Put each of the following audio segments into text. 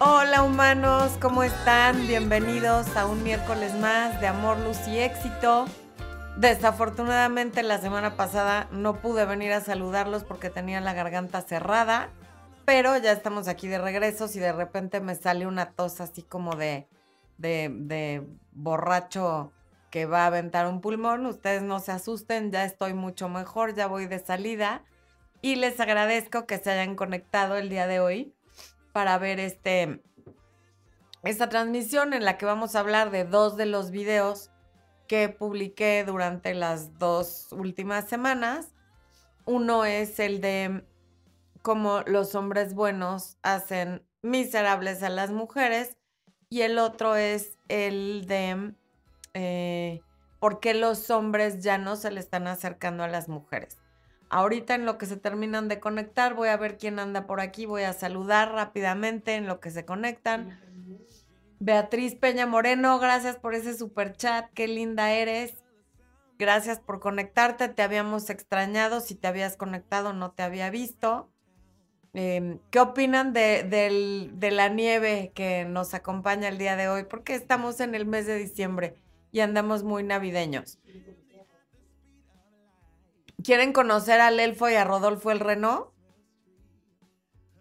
Hola humanos, ¿cómo están? Bienvenidos a un miércoles más de amor, luz y éxito. Desafortunadamente la semana pasada no pude venir a saludarlos porque tenía la garganta cerrada, pero ya estamos aquí de regreso. Si de repente me sale una tos así como de, de, de borracho que va a aventar un pulmón, ustedes no se asusten, ya estoy mucho mejor, ya voy de salida y les agradezco que se hayan conectado el día de hoy para ver este, esta transmisión en la que vamos a hablar de dos de los videos que publiqué durante las dos últimas semanas. Uno es el de cómo los hombres buenos hacen miserables a las mujeres y el otro es el de eh, por qué los hombres ya no se le están acercando a las mujeres. Ahorita en lo que se terminan de conectar, voy a ver quién anda por aquí, voy a saludar rápidamente en lo que se conectan. Beatriz Peña Moreno, gracias por ese super chat, qué linda eres. Gracias por conectarte, te habíamos extrañado, si te habías conectado no te había visto. Em, ¿Qué opinan de, de la nieve que nos acompaña el día de hoy? Porque estamos en el mes de diciembre y andamos muy navideños. ¿Quieren conocer al elfo y a Rodolfo el Reno?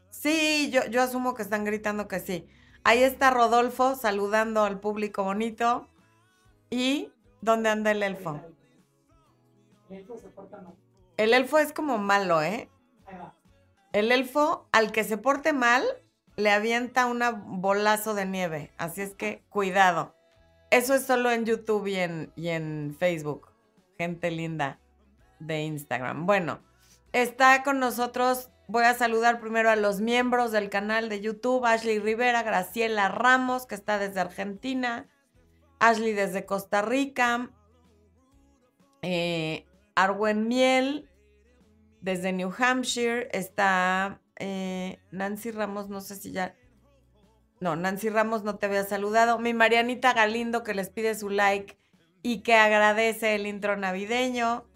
Sí, yo, yo asumo que están gritando que sí. Ahí está Rodolfo saludando al público bonito. ¿Y dónde anda el elfo? El elfo se porta mal. El elfo es como malo, ¿eh? El elfo, al que se porte mal, le avienta un bolazo de nieve. Así es que cuidado. Eso es solo en YouTube y en, y en Facebook. Gente linda de Instagram. Bueno, está con nosotros. Voy a saludar primero a los miembros del canal de YouTube, Ashley Rivera, Graciela Ramos, que está desde Argentina, Ashley desde Costa Rica, eh, Arwen Miel desde New Hampshire, está eh, Nancy Ramos, no sé si ya... No, Nancy Ramos no te había saludado. Mi Marianita Galindo que les pide su like y que agradece el intro navideño.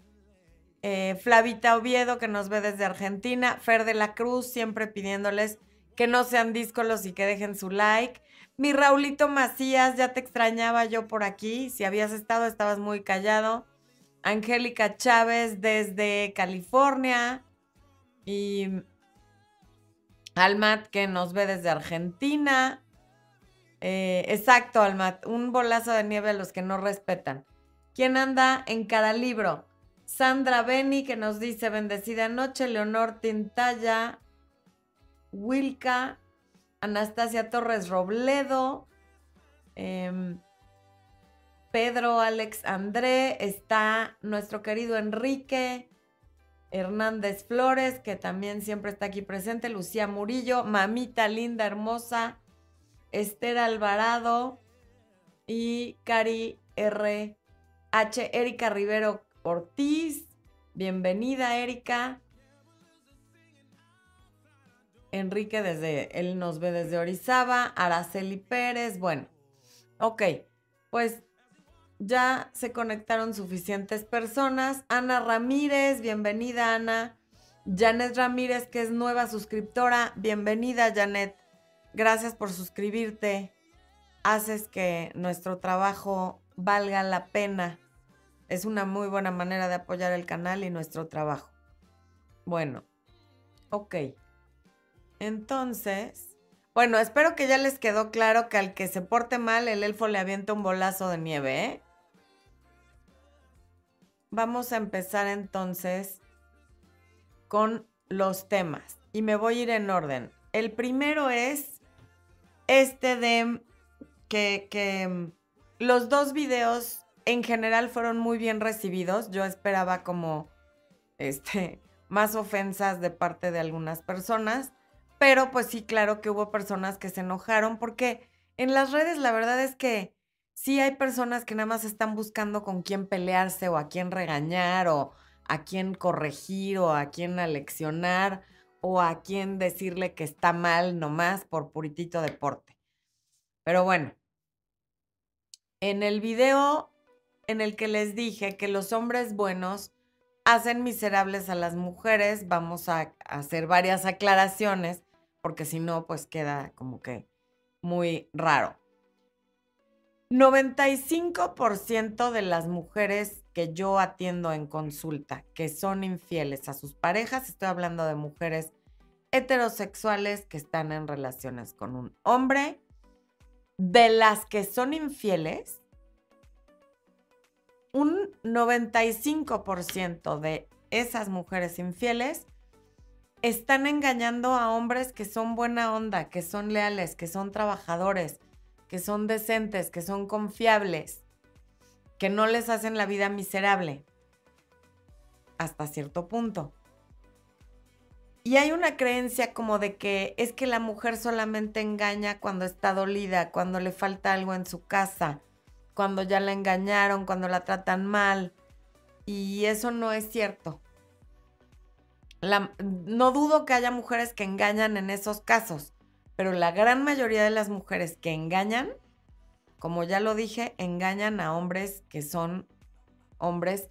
Eh, Flavita Oviedo, que nos ve desde Argentina, Fer de la Cruz, siempre pidiéndoles que no sean díscolos y que dejen su like. Mi Raulito Macías, ya te extrañaba yo por aquí. Si habías estado, estabas muy callado. Angélica Chávez desde California. Y Almat, que nos ve desde Argentina. Eh, exacto, Almat. Un bolazo de nieve a los que no respetan. ¿Quién anda en cada libro? Sandra Beni que nos dice bendecida noche, Leonor Tintaya, Wilka, Anastasia Torres Robledo, em, Pedro Alex André, está nuestro querido Enrique Hernández Flores, que también siempre está aquí presente, Lucía Murillo, mamita linda, hermosa, Esther Alvarado y Cari R. H. Erika Rivero Ortiz. Bienvenida, Erika. Enrique desde, él nos ve desde Orizaba. Araceli Pérez. Bueno, ok. Pues ya se conectaron suficientes personas. Ana Ramírez, bienvenida, Ana. Janet Ramírez, que es nueva suscriptora. Bienvenida, Janet. Gracias por suscribirte. Haces que nuestro trabajo valga la pena. Es una muy buena manera de apoyar el canal y nuestro trabajo. Bueno, ok. Entonces, bueno, espero que ya les quedó claro que al que se porte mal, el elfo le avienta un bolazo de nieve, ¿eh? Vamos a empezar entonces con los temas y me voy a ir en orden. El primero es este de que, que los dos videos en general fueron muy bien recibidos. Yo esperaba como este más ofensas de parte de algunas personas, pero pues sí, claro que hubo personas que se enojaron porque en las redes la verdad es que sí hay personas que nada más están buscando con quién pelearse o a quién regañar o a quién corregir o a quién aleccionar o a quién decirle que está mal nomás por puritito deporte. Pero bueno, en el video en el que les dije que los hombres buenos hacen miserables a las mujeres. Vamos a hacer varias aclaraciones, porque si no, pues queda como que muy raro. 95% de las mujeres que yo atiendo en consulta que son infieles a sus parejas, estoy hablando de mujeres heterosexuales que están en relaciones con un hombre, de las que son infieles, un 95% de esas mujeres infieles están engañando a hombres que son buena onda, que son leales, que son trabajadores, que son decentes, que son confiables, que no les hacen la vida miserable. Hasta cierto punto. Y hay una creencia como de que es que la mujer solamente engaña cuando está dolida, cuando le falta algo en su casa, cuando ya la engañaron, cuando la tratan mal. Y eso no es cierto no dudo que haya mujeres que engañan en esos casos, pero la gran mayoría de las mujeres que engañan, como ya lo dije, engañan a hombres que son hombres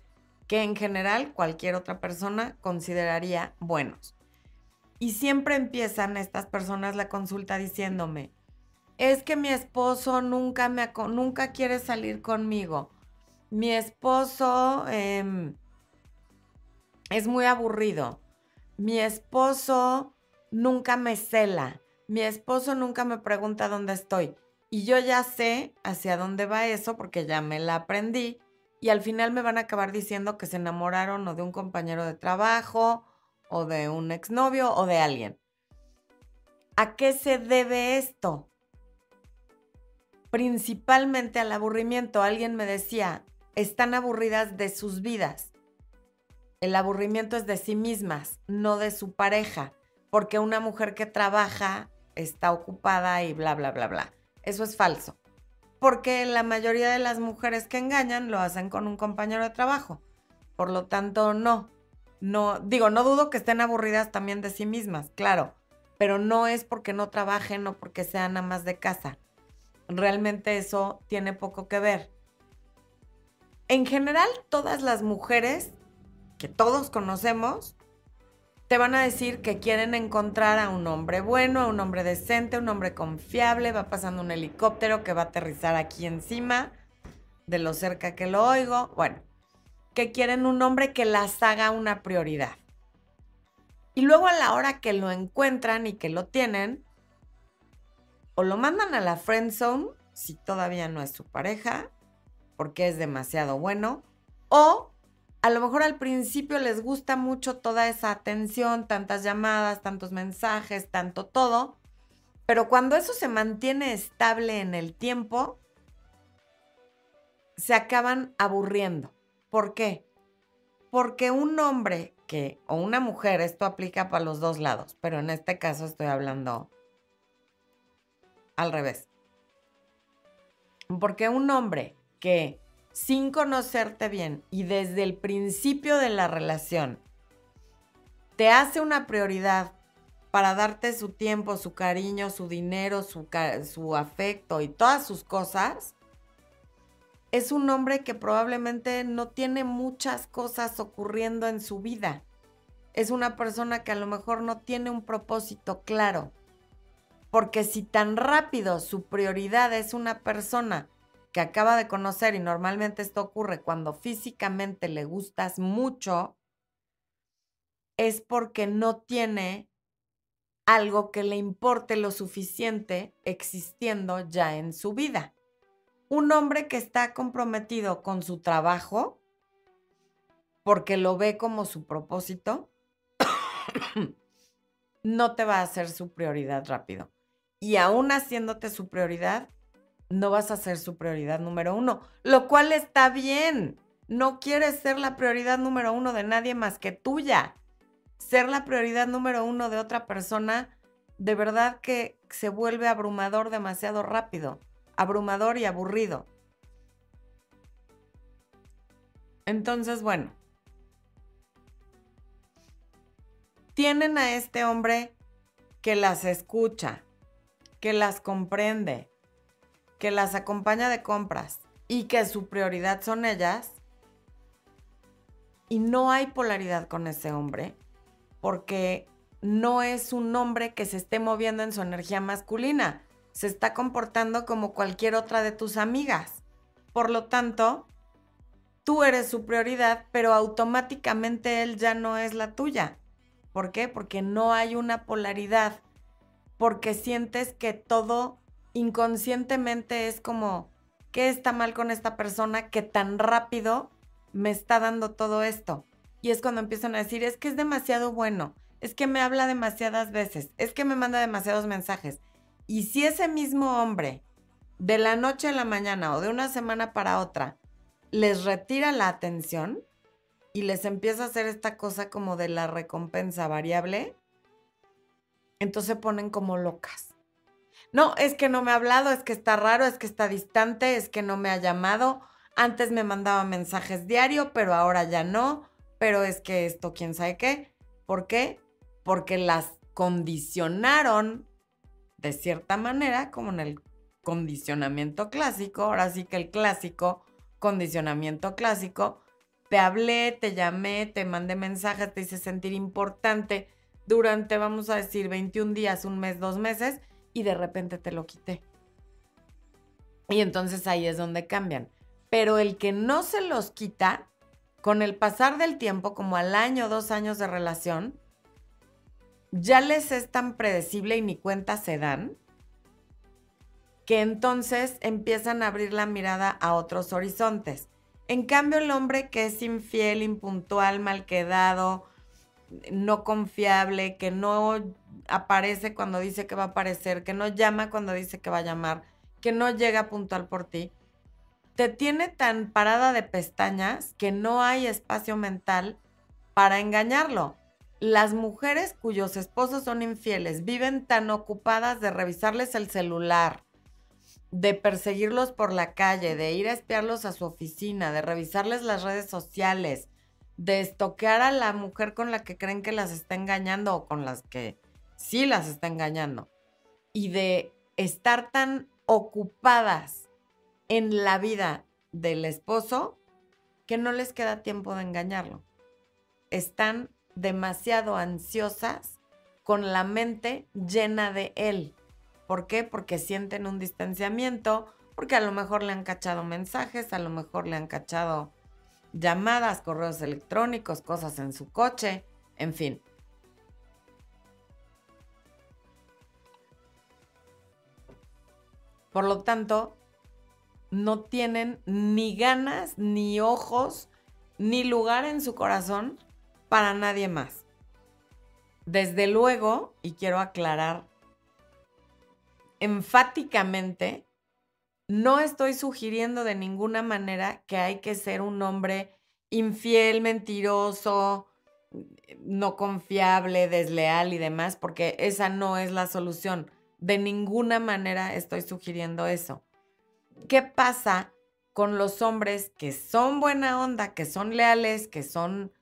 que en general cualquier otra persona consideraría buenos. Y siempre empiezan estas personas la consulta diciéndome, es que mi esposo nunca, me, nunca quiere salir conmigo. Mi esposo em, es muy aburrido mi esposo nunca me cela, mi esposo nunca me pregunta dónde estoy. Y yo ya sé hacia dónde va eso porque ya me la aprendí. Y al final me van a acabar diciendo que se enamoraron o de un compañero de trabajo, o de un exnovio, o de alguien. ¿A qué se debe esto? Principalmente al aburrimiento. Alguien me decía, están aburridas de sus vidas. El aburrimiento es de sí mismas, no de su pareja, porque una mujer que trabaja está ocupada y bla, bla, bla, bla. Eso es falso. Porque la mayoría de las mujeres que engañan lo hacen con un compañero de trabajo. Por lo tanto, no. No, digo, no dudo que estén aburridas también de sí mismas, claro, pero no es porque no trabajen o porque sean amas de casa. Realmente eso tiene poco que ver. En general, todas las mujeres que todos conocemos, te van a decir que quieren encontrar a un hombre bueno, a un hombre decente, un hombre confiable, va pasando un helicóptero que va a aterrizar aquí encima, de lo cerca que lo oigo, bueno, que quieren un hombre que las haga una prioridad. Y luego a la hora que lo encuentran y que lo tienen, o lo mandan a la friend zone, si todavía no es su pareja, porque es demasiado bueno, o a lo mejor al principio les gusta mucho toda esa atención, tantas llamadas, tantos mensajes, tanto todo, pero cuando eso se mantiene estable en el tiempo, se acaban aburriendo. ¿Por qué? Porque un hombre que, o una mujer, esto aplica para los dos lados, pero en este caso estoy hablando al revés. Porque un hombre que sin conocerte bien y desde el principio de la relación te hace una prioridad para darte su tiempo, su cariño, su dinero, su, su afecto y todas sus cosas, es un hombre que probablemente no tiene muchas cosas ocurriendo en su vida. Es una persona que a lo mejor no tiene un propósito claro. Porque si tan rápido su prioridad es una persona que acaba de conocer, y normalmente esto ocurre cuando físicamente le gustas mucho, es porque no tiene algo que le importe lo suficiente existiendo ya en su vida. Un hombre que está comprometido con su trabajo, porque lo ve como su propósito, no te va a hacer su prioridad rápido. Y aún haciéndote su prioridad, no vas a ser su prioridad número uno, lo cual está bien. No quieres ser la prioridad número uno de nadie más que tuya. Ser la prioridad número uno de otra persona, de verdad que se vuelve abrumador demasiado rápido, abrumador y aburrido. Entonces, bueno, tienen a este hombre que las escucha, que las comprende, que las acompaña de compras y que su prioridad son ellas, y no hay polaridad con ese hombre, porque no es un hombre que se esté moviendo en su energía masculina. se está comportando como cualquier otra de tus amigas. Por lo tanto, tú eres su prioridad, pero automáticamente él ya no es la tuya. ¿Por qué? Porque no hay una polaridad, porque sientes que todo inconscientemente es como, ¿qué está mal con esta persona que tan rápido me está dando todo esto? Y es cuando empiezan a decir, es que es demasiado bueno, es que me habla demasiadas veces, es que me manda demasiados mensajes. Y si ese mismo hombre, de la noche a la mañana o de una semana para otra, les retira la atención y les empieza a hacer esta cosa como de la recompensa variable, entonces se ponen como locas. No, es que no me ha hablado, es que está raro, es que está distante, es que no me ha llamado. Antes me mandaba mensajes diario, pero ahora ya no. Pero es que esto, quién sabe qué. ¿Por qué? Porque las condicionaron de cierta manera, como en el condicionamiento clásico. Ahora sí que el clásico condicionamiento clásico, te hablé, te llamé, te mandé mensajes, te hice sentir importante durante, vamos a decir, 21 días, un mes, dos meses, y de repente te lo quité. Y entonces ahí es donde cambian. Pero el que no se los quita, con el pasar del tiempo, como al año, dos años de relación, ya les es tan predecible y ni cuenta se dan, que entonces empiezan a abrir la mirada a otros horizontes. En cambio, el hombre que es infiel, impuntual, mal quedado, no confiable, que no aparece cuando dice que va a aparecer, que no llama cuando dice que va a llamar, que no llega puntual por ti, te tiene tan parada de pestañas que no hay espacio mental para engañarlo. Las mujeres cuyos esposos son infieles viven tan ocupadas de revisarles el celular, de perseguirlos por la calle, de ir a espiarlos a su oficina, de revisarles las redes sociales, de estoquear a la mujer con la que creen que las está engañando o con las que sí las está engañando. Y de estar tan ocupadas en la vida del esposo que no les queda tiempo de engañarlo. Están demasiado ansiosas con la mente llena de él. ¿Por qué? Porque sienten un distanciamiento, porque a lo mejor le han cachado mensajes, a lo mejor le han cachado llamadas, correos electrónicos, cosas en su coche, en fin. Por lo tanto, no tienen ni ganas, ni ojos, ni lugar en su corazón para nadie más. Desde luego, y quiero aclarar enfáticamente, no estoy sugiriendo de ninguna manera que hay que ser un hombre infiel, mentiroso, no confiable, desleal y demás, porque esa no es la solución. De ninguna manera estoy sugiriendo eso. ¿Qué pasa con los hombres que son buena onda, que son leales, que son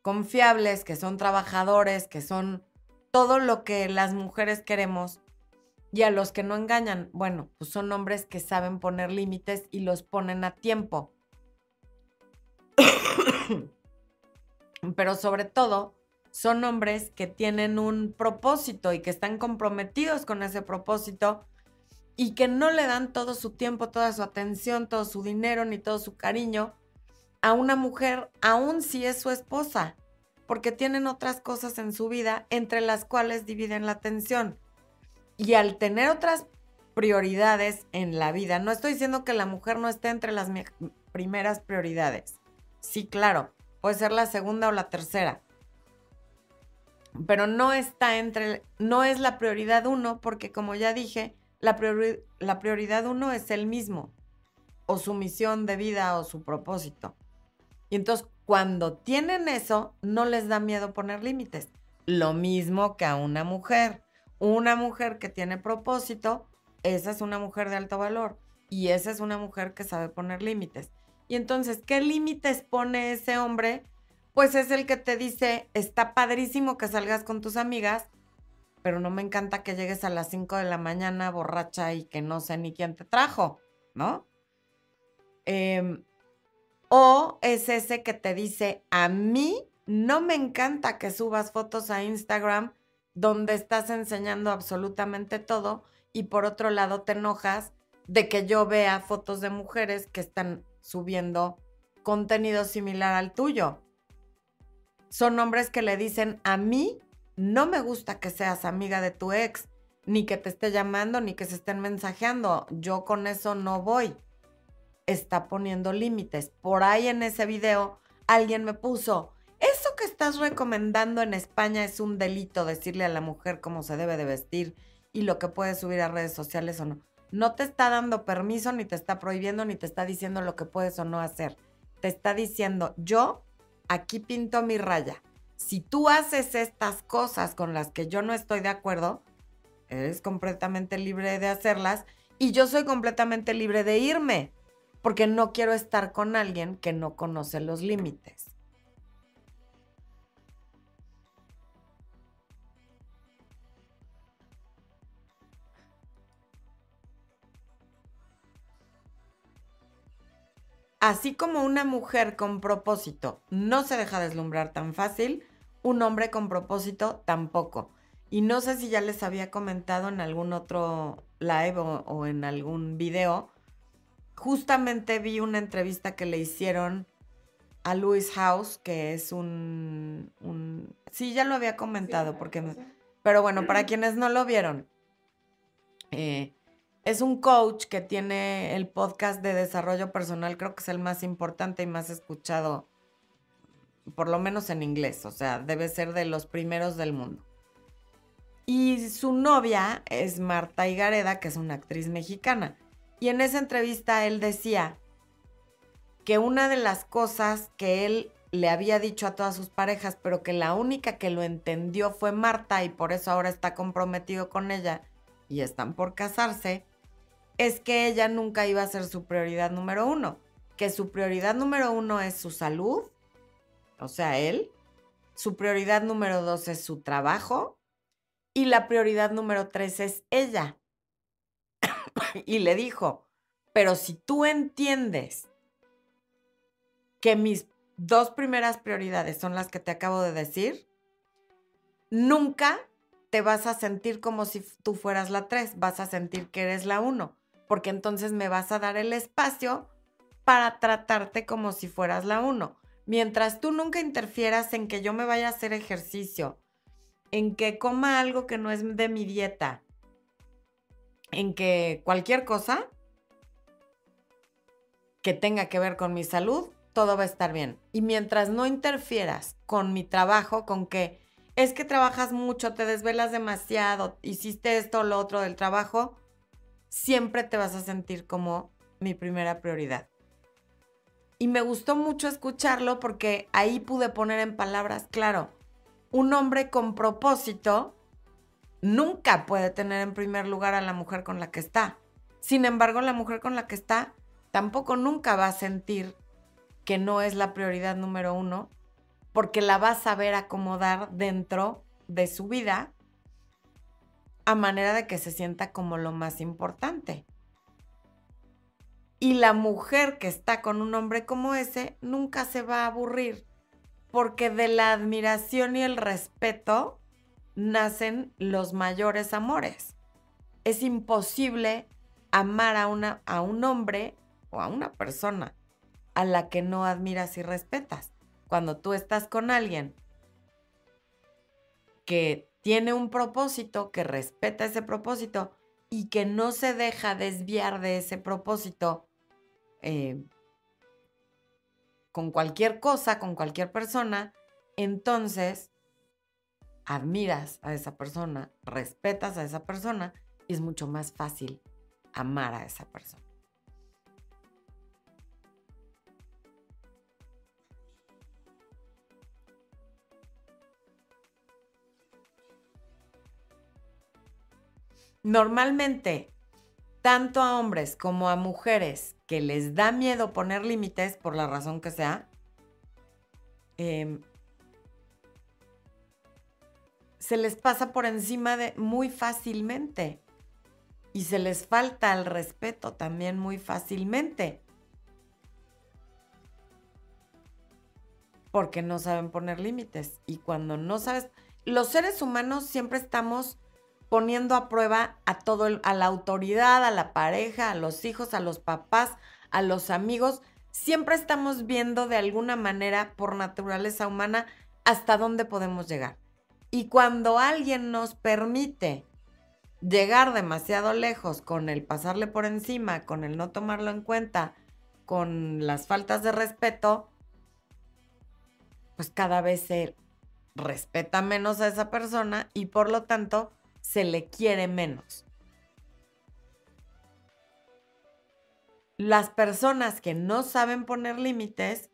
confiables, que son trabajadores, que son todo lo que las mujeres queremos, y a los que no engañan, bueno, pues son hombres que saben poner límites y los ponen a tiempo. Pero sobre todo, son hombres que tienen un propósito y que están comprometidos con ese propósito y que no le dan todo su tiempo, toda su atención, todo su dinero ni todo su cariño a una mujer, aun si es su esposa, porque tienen otras cosas en su vida entre las cuales dividen la atención. Y al tener otras prioridades en la vida, no estoy diciendo que la mujer no esté entre las primeras prioridades. Sí, claro, puede ser la segunda o la tercera. Pero no está entre, no es la prioridad uno, porque como ya dije, la, la prioridad uno es el mismo, o su misión de vida o su propósito. Y entonces, cuando tienen eso, no les da miedo poner límites. Lo mismo que a una mujer. Una mujer que tiene propósito, esa es una mujer de alto valor y esa es una mujer que sabe poner límites. Y entonces, ¿qué límites pone ese hombre? Pues es el que te dice, está padrísimo que salgas con tus amigas, pero no me encanta que llegues a las 5 de la mañana borracha y que no sé ni quién te trajo, ¿no? Em, o es ese que te dice, a mí no me encanta que subas fotos a Instagram donde estás enseñando absolutamente todo y por otro lado te enojas de que yo vea fotos de mujeres que están subiendo contenido similar al tuyo. Son hombres que le dicen, a mí no me gusta que seas amiga de tu ex, ni que te esté llamando, ni que se estén mensajeando. Yo con eso no voy. Está poniendo límites. Por ahí en ese video alguien me puso, estás recomendando en España es un delito decirle a la mujer cómo se debe de vestir y lo que puede subir a redes sociales o no. No te está dando permiso, ni te está prohibiendo, ni te está diciendo lo que puedes o no hacer. Te está diciendo, yo aquí pinto mi raya. Si tú haces estas cosas con las que yo no estoy de acuerdo, eres completamente libre de hacerlas y yo soy completamente libre de irme, porque no quiero estar con alguien que no conoce los límites. Así como una mujer con propósito no se deja deslumbrar tan fácil, un hombre con propósito tampoco. Y no sé si ya les había comentado en algún otro live o, en algún video. Justamente vi una entrevista que le hicieron a Louis House, que es un, sí, ya lo había comentado, porque... Pero bueno, para quienes no lo vieron, eh, es un coach que tiene el podcast de desarrollo personal, creo que es el más importante y más escuchado, por lo menos en inglés, o sea, debe ser de los primeros del mundo. Y su novia es Marta Higareda, que es una actriz mexicana. Y en esa entrevista él decía que una de las cosas que él le había dicho a todas sus parejas, pero que la única que lo entendió fue Marta y por eso ahora está comprometido con ella y están por casarse, es que ella nunca iba a ser su prioridad número uno, que su prioridad número uno es su salud, o sea, él, su prioridad número dos es su trabajo y la prioridad número tres es ella. y le dijo, pero si tú entiendes que mis dos primeras prioridades son las que te acabo de decir, nunca te vas a sentir como si tú fueras la tres, vas a sentir que eres la uno porque entonces me vas a dar el espacio para tratarte como si fueras la uno. Mientras tú nunca interfieras en que yo me vaya a hacer ejercicio, en que coma algo que no es de mi dieta, en que cualquier cosa que tenga que ver con mi salud, todo va a estar bien. Y mientras no interfieras con mi trabajo, con que es que trabajas mucho, te desvelas demasiado, hiciste esto o lo otro del trabajo, siempre te vas a sentir como mi primera prioridad. Y me gustó mucho escucharlo porque ahí pude poner en palabras, claro, un hombre con propósito nunca puede tener en primer lugar a la mujer con la que está. Sin embargo, la mujer con la que está tampoco nunca va a sentir que no es la prioridad número uno, porque la va a saber acomodar dentro de su vida a manera de que se sienta como lo más importante. Y la mujer que está con un hombre como ese nunca se va a aburrir, porque de la admiración y el respeto nacen los mayores amores. Es imposible amar a, una, a un hombre o a una persona a la que no admiras y respetas. Cuando tú estás con alguien que tiene un propósito, que respeta ese propósito y que no se deja desviar de ese propósito eh, con cualquier cosa, con cualquier persona, entonces admiras a esa persona, respetas a esa persona y es mucho más fácil amar a esa persona. Normalmente, tanto a hombres como a mujeres que les da miedo poner límites, por la razón que sea, em, se les pasa por encima de muy fácilmente. Y se les falta el respeto también muy fácilmente. Porque no saben poner límites. Y cuando no sabes, los seres humanos siempre estamos poniendo a prueba a todo a la autoridad, a la pareja, a los hijos, a los papás, a los amigos. Siempre estamos viendo de alguna manera por naturaleza humana hasta dónde podemos llegar. Y cuando alguien nos permite llegar demasiado lejos con el pasarle por encima, con el no tomarlo en cuenta, con las faltas de respeto, pues cada vez se respeta menos a esa persona y por lo tanto se le quiere menos. Las personas que no saben poner límites,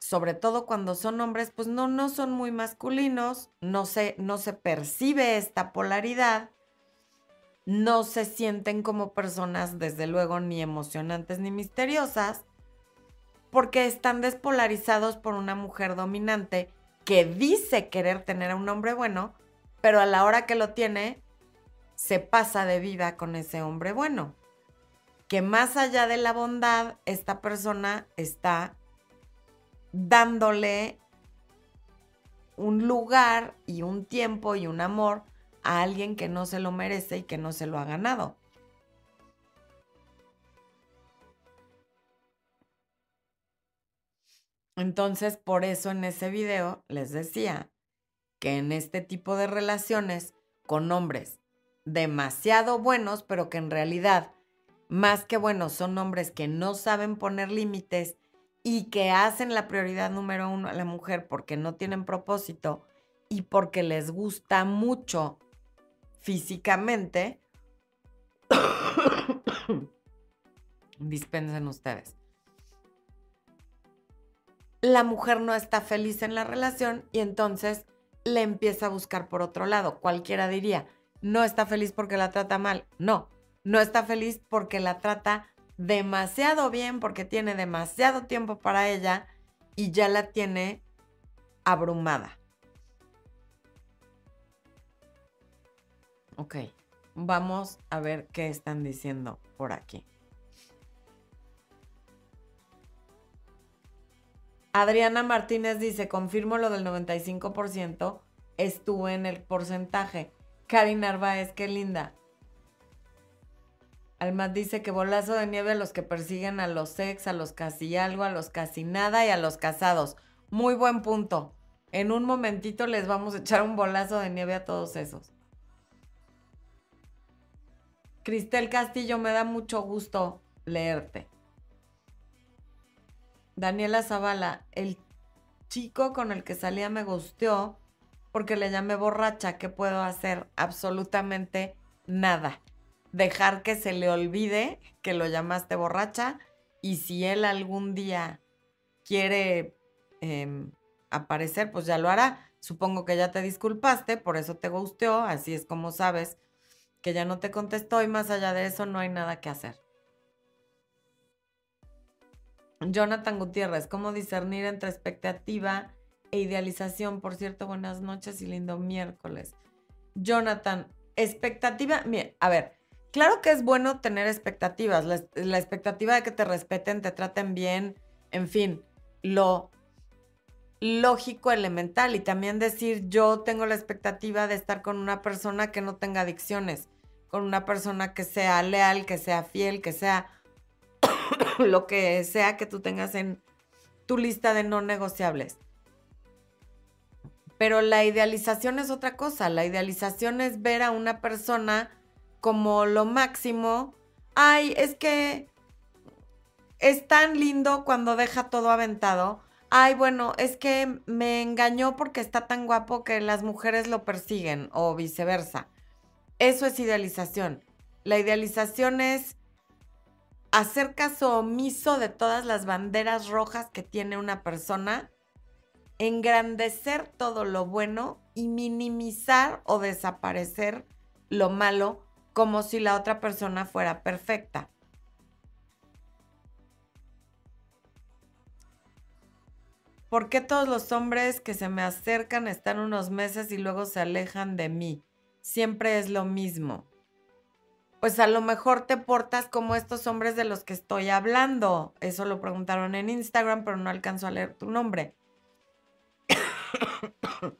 sobre todo cuando son hombres, pues no, no son muy masculinos, no se, no se percibe esta polaridad, no se sienten como personas, desde luego, ni emocionantes ni misteriosas, porque están despolarizados por una mujer dominante que dice querer tener a un hombre bueno, pero a la hora que lo tiene, se pasa de vida con ese hombre bueno. Que más allá de la bondad, esta persona está dándole un lugar y un tiempo y un amor a alguien que no se lo merece y que no se lo ha ganado. Entonces, por eso en ese video les decía que en este tipo de relaciones con hombres demasiado buenos, pero que en realidad, más que buenos, son hombres que no saben poner límites y que hacen la prioridad número uno a la mujer porque no tienen propósito y porque les gusta mucho físicamente, dispensen ustedes. La mujer no está feliz en la relación y entonces le empieza a buscar por otro lado. Cualquiera diría, no está feliz porque la trata mal. No, no está feliz porque la trata demasiado bien, porque tiene demasiado tiempo para ella y ya la tiene abrumada. Ok, vamos a ver qué están diciendo por aquí. Adriana Martínez dice, confirmo lo del 95%, estuvo en el porcentaje. Cari Narváez, qué linda. Almas dice que bolazo de nieve a los que persiguen a los ex, a los casi algo, a los casi nada y a los casados. Muy buen punto. En un momentito les vamos a echar un bolazo de nieve a todos esos. Cristel Castillo, me da mucho gusto leerte. Daniela Zavala, el chico con el que salía me gusteó porque le llamé borracha. ¿Qué puedo hacer? Absolutamente nada. Dejar que se le olvide que lo llamaste borracha y si él algún día quiere eh, aparecer, pues ya lo hará. Supongo que ya te disculpaste, por eso te gusteó, así es como sabes que ya no te contestó y más allá de eso no hay nada que hacer. Jonathan Gutiérrez, ¿cómo discernir entre expectativa e idealización? Por cierto, buenas noches y lindo miércoles. Jonathan, expectativa, a ver, claro que es bueno tener expectativas, la, la expectativa de que te respeten, te traten bien, en fin, lo lógico, elemental y también decir yo tengo la expectativa de estar con una persona que no tenga adicciones, con una persona que sea leal, que sea fiel, que sea lo que sea que tú tengas en tu lista de no negociables. Pero la idealización es otra cosa. La idealización es ver a una persona como lo máximo. Ay, es que es tan lindo cuando deja todo aventado. Ay, bueno, es que me engañó porque está tan guapo que las mujeres lo persiguen o viceversa. Eso es idealización. La idealización es hacer caso omiso de todas las banderas rojas que tiene una persona, engrandecer todo lo bueno y minimizar o desaparecer lo malo como si la otra persona fuera perfecta. ¿Por qué todos los hombres que se me acercan están unos meses y luego se alejan de mí? Siempre es lo mismo pues a lo mejor te portas como estos hombres de los que estoy hablando. Eso lo preguntaron en Instagram, pero no alcanzo a leer tu nombre.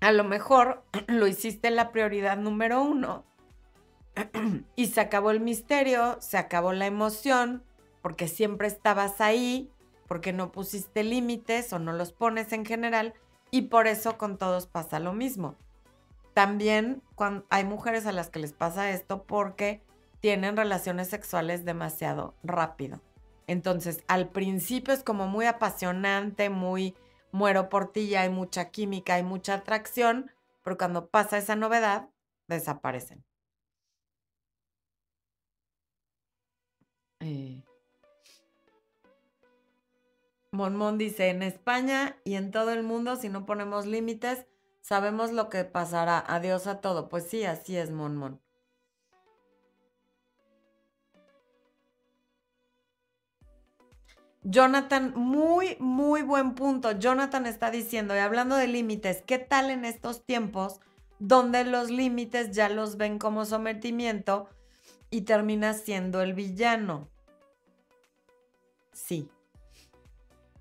a lo mejor lo hiciste la prioridad número uno y se acabó el misterio, se acabó la emoción, porque siempre estabas ahí, porque no pusiste límites o no los pones en general, y por eso con todos pasa lo mismo. También cuando hay mujeres a las que les pasa esto porque tienen relaciones sexuales demasiado rápido. Entonces, al principio es como muy apasionante, muy muero por ti, hay mucha química, hay mucha atracción, pero cuando pasa esa novedad, desaparecen. Eh. Monmón dice, en España y en todo el mundo, si no ponemos límites, sabemos lo que pasará. Adiós a todo. Pues sí, así es, Monmón. Jonathan, muy, muy buen punto. Jonathan está diciendo, y hablando de límites, ¿qué tal en estos tiempos donde los límites ya los ven como sometimiento y termina siendo el villano? Sí,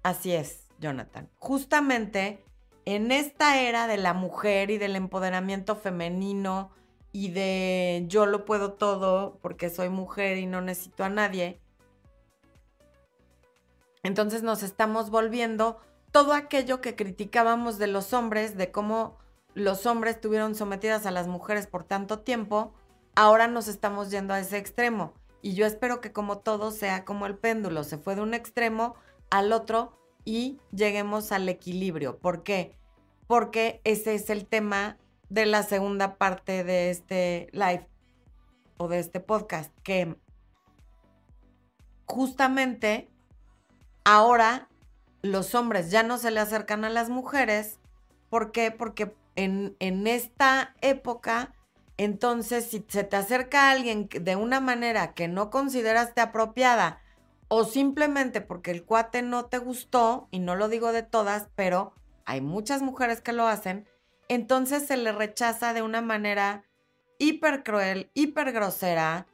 así es, Jonathan. Justamente en esta era de la mujer y del empoderamiento femenino y de yo lo puedo todo porque soy mujer y no necesito a nadie, entonces nos estamos volviendo todo aquello que criticábamos de los hombres, de cómo los hombres estuvieron sometidas a las mujeres por tanto tiempo, ahora nos estamos yendo a ese extremo. Y yo espero que como todo sea como el péndulo, se fue de un extremo al otro y lleguemos al equilibrio. ¿Por qué? Porque ese es el tema de la segunda parte de este live o de este podcast, que justamente Ahora los hombres ya no se le acercan a las mujeres. ¿Por qué? Porque en, en esta época, entonces, si se te acerca a alguien de una manera que no consideraste apropiada, o simplemente porque el cuate no te gustó, y no lo digo de todas, pero hay muchas mujeres que lo hacen, entonces se le rechaza de una manera hiper cruel, hiper grosera,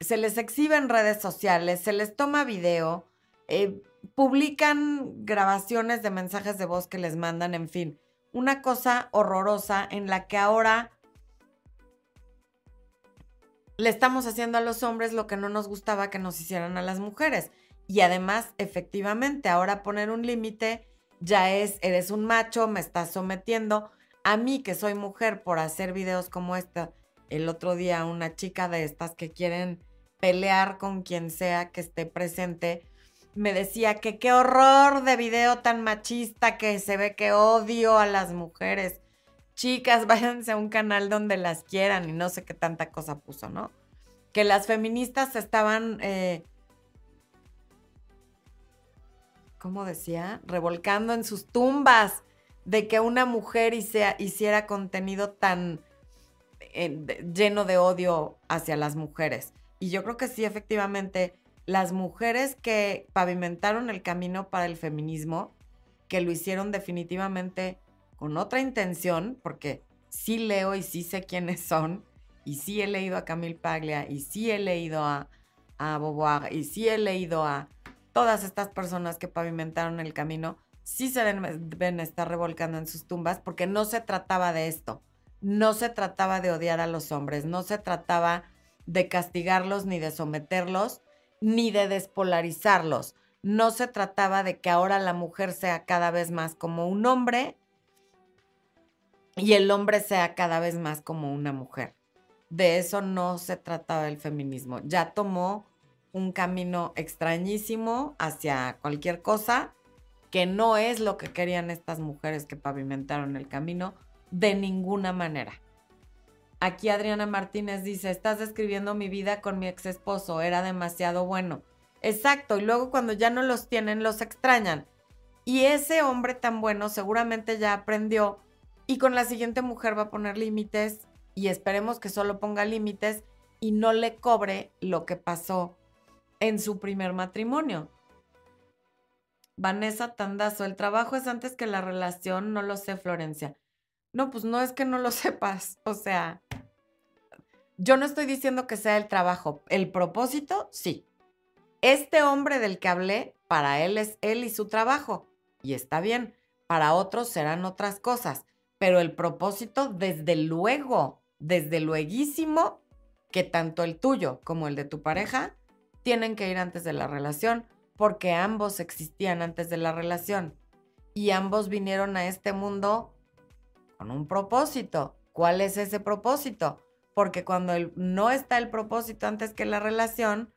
se les exhibe en redes sociales, se les toma video, eh, publican grabaciones de mensajes de voz que les mandan, en fin, una cosa horrorosa en la que ahora le estamos haciendo a los hombres lo que no nos gustaba que nos hicieran a las mujeres. Y además, efectivamente, ahora poner un límite ya es, eres un macho, me estás sometiendo. A mí, que soy mujer, por hacer videos como esta, el otro día una chica de estas que quieren pelear con quien sea que esté presente, me decía que qué horror de video tan machista que se ve que odio a las mujeres. Chicas, váyanse a un canal donde las quieran y no sé qué tanta cosa puso, ¿no? Que las feministas estaban, eh, ¿cómo decía? Revolcando en sus tumbas de que una mujer hiciera contenido tan eh, lleno de odio hacia las mujeres. Y yo creo que sí, efectivamente, las mujeres que pavimentaron el camino para el feminismo, que lo hicieron definitivamente con otra intención, porque sí leo y sí sé quiénes son, y sí he leído a Camille Paglia, y sí he leído a, a Beauvoir, y sí he leído a todas estas personas que pavimentaron el camino, sí se ven estar revolcando en sus tumbas, porque no se trataba de esto, no se trataba de odiar a los hombres, no se trataba de castigarlos ni de someterlos, ni de despolarizarlos. No se trataba de que ahora la mujer sea cada vez más como un hombre y el hombre sea cada vez más como una mujer. De eso no se trataba el feminismo. Ya tomó un camino extrañísimo hacia cualquier cosa que no es lo que querían estas mujeres que pavimentaron el camino de ninguna manera. Aquí Adriana Martínez dice, estás describiendo mi vida con mi ex esposo, era demasiado bueno. Exacto, y luego cuando ya no los tienen, los extrañan. Y ese hombre tan bueno seguramente ya aprendió y con la siguiente mujer va a poner límites y esperemos que solo ponga límites y no le cobre lo que pasó en su primer matrimonio. Vanessa Tandazo, el trabajo es antes que la relación, no lo sé, Florencia. No, pues no es que no lo sepas, o sea, yo no estoy diciendo que sea el trabajo, el propósito, sí. Este hombre del que hablé, para él es él y su trabajo, y está bien, para otros serán otras cosas, Pero el propósito, desde luego, desde lueguísimo, que tanto el tuyo como el de tu pareja tienen que ir antes de la relación, porque ambos existían antes de la relación y ambos vinieron a este mundo con un propósito. ¿Cuál es ese propósito? Porque cuando no está el propósito antes que la relación,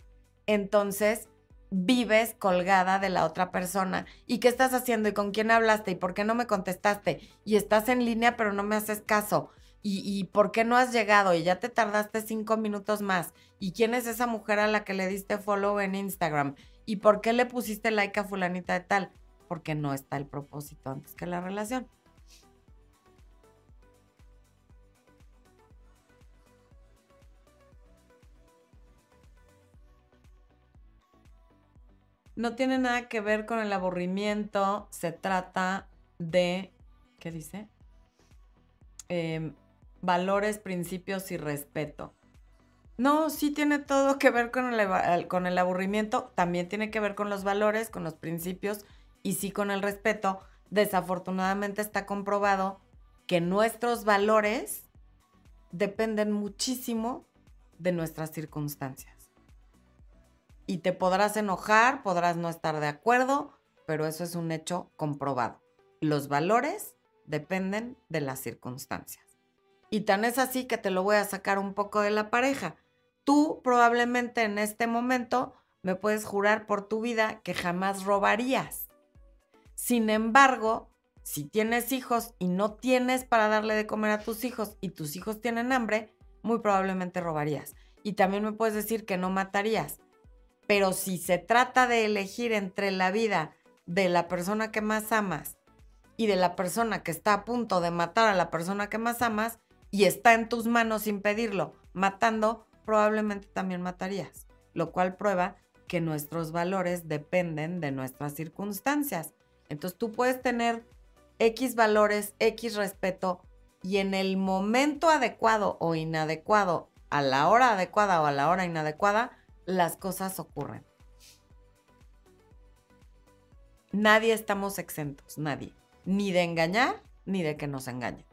entonces vives colgada de la otra persona. ¿Y qué estás haciendo? ¿Y con quién hablaste? ¿Y por qué no me contestaste? Y estás en línea pero no me haces caso. ¿Y, por qué no has llegado? Y ya te tardaste cinco minutos más. ¿Y quién es esa mujer a la que le diste follow en Instagram? ¿Y por qué le pusiste like a fulanita de tal? Porque no está el propósito antes que la relación. No tiene nada que ver con el aburrimiento, se trata de, ¿qué dice? Em, valores, principios y respeto. No, sí tiene todo que ver con el, con el aburrimiento, también tiene que ver con los valores, con los principios y sí con el respeto. Desafortunadamente está comprobado que nuestros valores dependen muchísimo de nuestras circunstancias. Y te podrás enojar, podrás no estar de acuerdo, pero eso es un hecho comprobado. Los valores dependen de las circunstancias. Y tan es así que te lo voy a sacar un poco de la pareja. Tú probablemente en este momento me puedes jurar por tu vida que jamás robarías. Sin embargo, si tienes hijos y no tienes para darle de comer a tus hijos y tus hijos tienen hambre, muy probablemente robarías. Y también me puedes decir que no matarías. Pero si se trata de elegir entre la vida de la persona que más amas y de la persona que está a punto de matar a la persona que más amas, y está en tus manos impedirlo, matando, probablemente también matarías, lo cual prueba que nuestros valores dependen de nuestras circunstancias. Entonces tú puedes tener X valores, X respeto y en el momento adecuado o inadecuado, a la hora adecuada o a la hora inadecuada, las cosas ocurren. Nadie estamos exentos, nadie. Ni de engañar, ni de que nos engañen.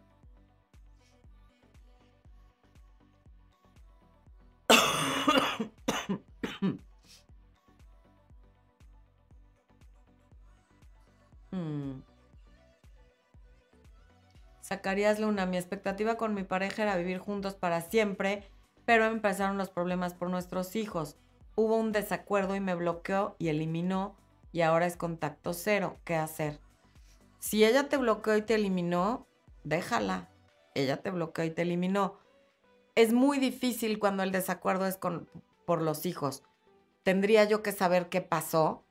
Hmm. Zacarías Luna, mi expectativa con mi pareja era vivir juntos para siempre, pero empezaron los problemas por nuestros hijos. Hubo un desacuerdo y me bloqueó y eliminó y ahora es contacto cero. ¿Qué hacer? Si ella te bloqueó y te eliminó, déjala. Ella te bloqueó y te eliminó. Es muy difícil cuando el desacuerdo es por los hijos. Tendría yo que saber qué pasó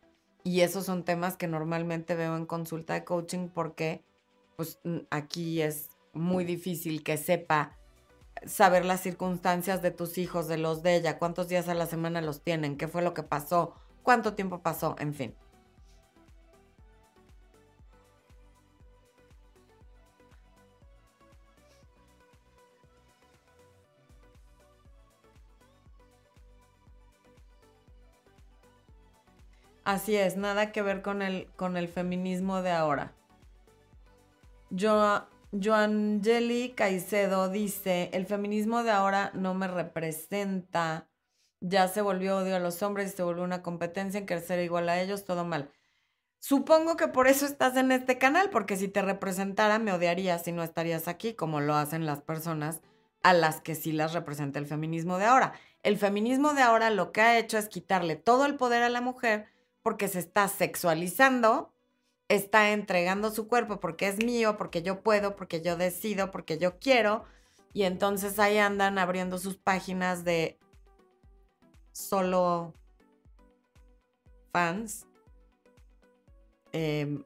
y esos son temas que normalmente veo en consulta de coaching porque pues aquí es muy difícil que sepa saber las circunstancias de tus hijos, de los de ella, cuántos días a la semana los tienen, qué fue lo que pasó, cuánto tiempo pasó, en fin. Así es, nada que ver con el, con el feminismo de ahora. Yo, Joangeli Caicedo dice, el feminismo de ahora no me representa. Ya se volvió odio a los hombres y se volvió una competencia en ser igual a ellos, todo mal. Supongo que por eso estás en este canal, porque si te representara me odiarías y no estarías aquí, como lo hacen las personas a las que sí las representa el feminismo de ahora. El feminismo de ahora lo que ha hecho es quitarle todo el poder a la mujer porque se está sexualizando, está entregando su cuerpo porque es mío, porque yo puedo, porque yo decido, porque yo quiero. Y entonces ahí andan abriendo sus páginas de solo fans em,